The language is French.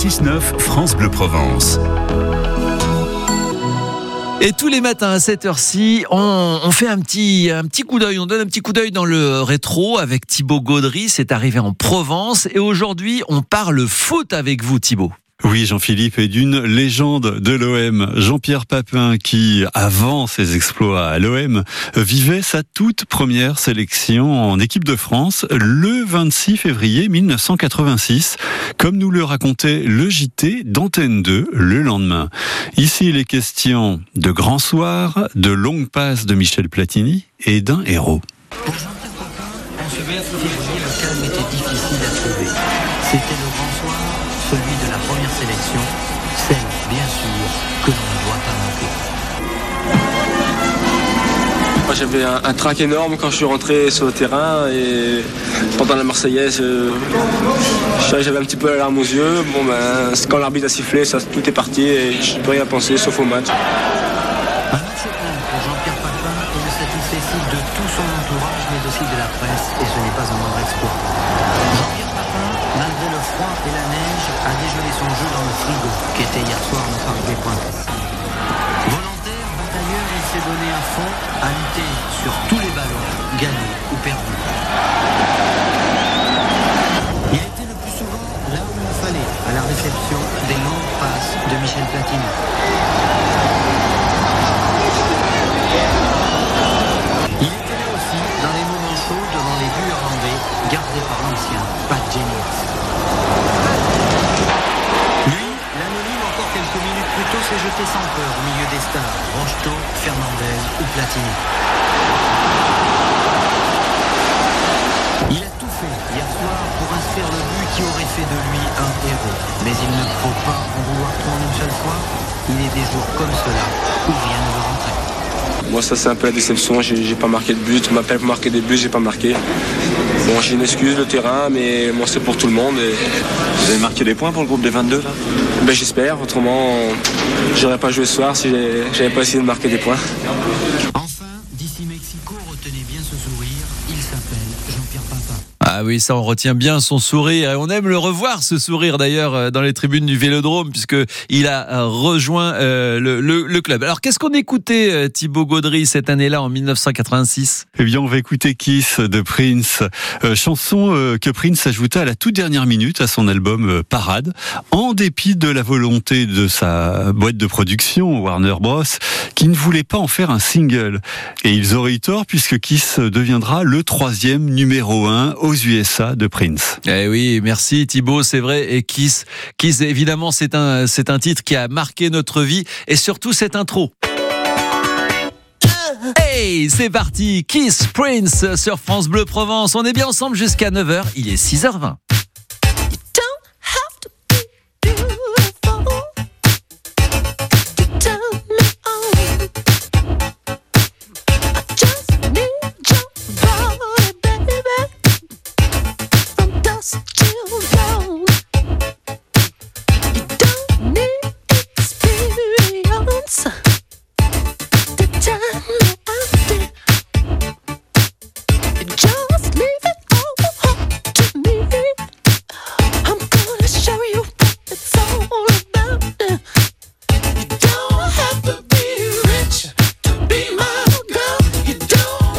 6-9 France Bleu Provence. Et tous les matins à cette heure-ci, on, fait un petit, un petit coup d'œil, on donne un petit coup d'œil dans le rétro avec Thibaut Gaudry. C'est arrivé en Provence et aujourd'hui, on parle foot avec vous, Thibaut. Oui, Jean-Philippe est d'une légende de l'OM. Jean-Pierre Papin, qui, avant ses exploits à l'OM, vivait sa toute première sélection en équipe de France le 26 février 1986, comme nous le racontait le JT d'Antenne 2 le lendemain. Ici, il est question de grands soirs, de longues passes de Michel Platini et d'un héros. Pour Jean-Pierre Papin, en ce 26 février, le calme était difficile à trouver. C'était sélection, celle, bien sûr, que l'on ne doit pas manquer. Moi, J'avais un, un trac énorme quand je suis rentré sur le terrain et pendant la Marseillaise, euh, j'avais un petit peu la larme aux yeux. Bon, ben, quand l'arbitre a sifflé, ça, tout est parti et je ne peux rien penser sauf au match. De tout son entourage, mais aussi de la presse, et ce n'est pas un moindre exploit. Qui était hier soir au Parc des Princes. Volontaire, batailleur, il s'est donné à fond à lutter sur tous les ballons, gagnés ou perdus. Il a été le plus souvent là où il fallait, à la réception des longues passes de Michel Platini. Il était là aussi dans les moments chauds devant les buts irlandais gardés par l'ancien Pat Jennings. Jeté sans peur au milieu des stars, Rocheteau, Fernandez ou Platini. Il a tout fait hier soir pour inscrire le but qui aurait fait de lui un héros. Mais il ne faut pas en vouloir trop une seule fois. Il est des jours comme cela où rien ne veut rentrer. Moi, ça, c'est un peu la déception. J'ai j'ai pas marqué de but. On m'appelle pour marquer des buts, j'ai pas marqué. Bon, j'ai une excuse, le terrain, mais moi, c'est pour tout le monde. Et, Vous avez marqué des points pour le groupe des 22 là? Ben, j'espère. Autrement, j'aurais pas joué ce soir si j'avais pas essayé de marquer des points. Ah oui, ça on retient bien son sourire. Et on aime le revoir ce sourire d'ailleurs euh, dans les tribunes du Vélodrome puisque il a euh, rejoint euh, le, club. Alors qu'est-ce qu'on écoutait Thibaut Gaudry cette année-là en 1986 Eh bien, on va écouter Kiss de Prince, chanson que Prince ajouta à la toute dernière minute à son album Parade, en dépit de la volonté de sa boîte de production, Warner Bros, qui ne voulait pas en faire un single. Et ils auraient eu tort puisque Kiss deviendra le troisième numéro un aux USA de Prince. Eh oui, merci Thibaut, c'est vrai. Et Kiss, Kiss évidemment c'est un c'est un titre qui a marqué notre vie et surtout cette intro. Hey, c'est parti, Kiss Prince sur France Bleu Provence. On est bien ensemble jusqu'à 9h, il est 6h20.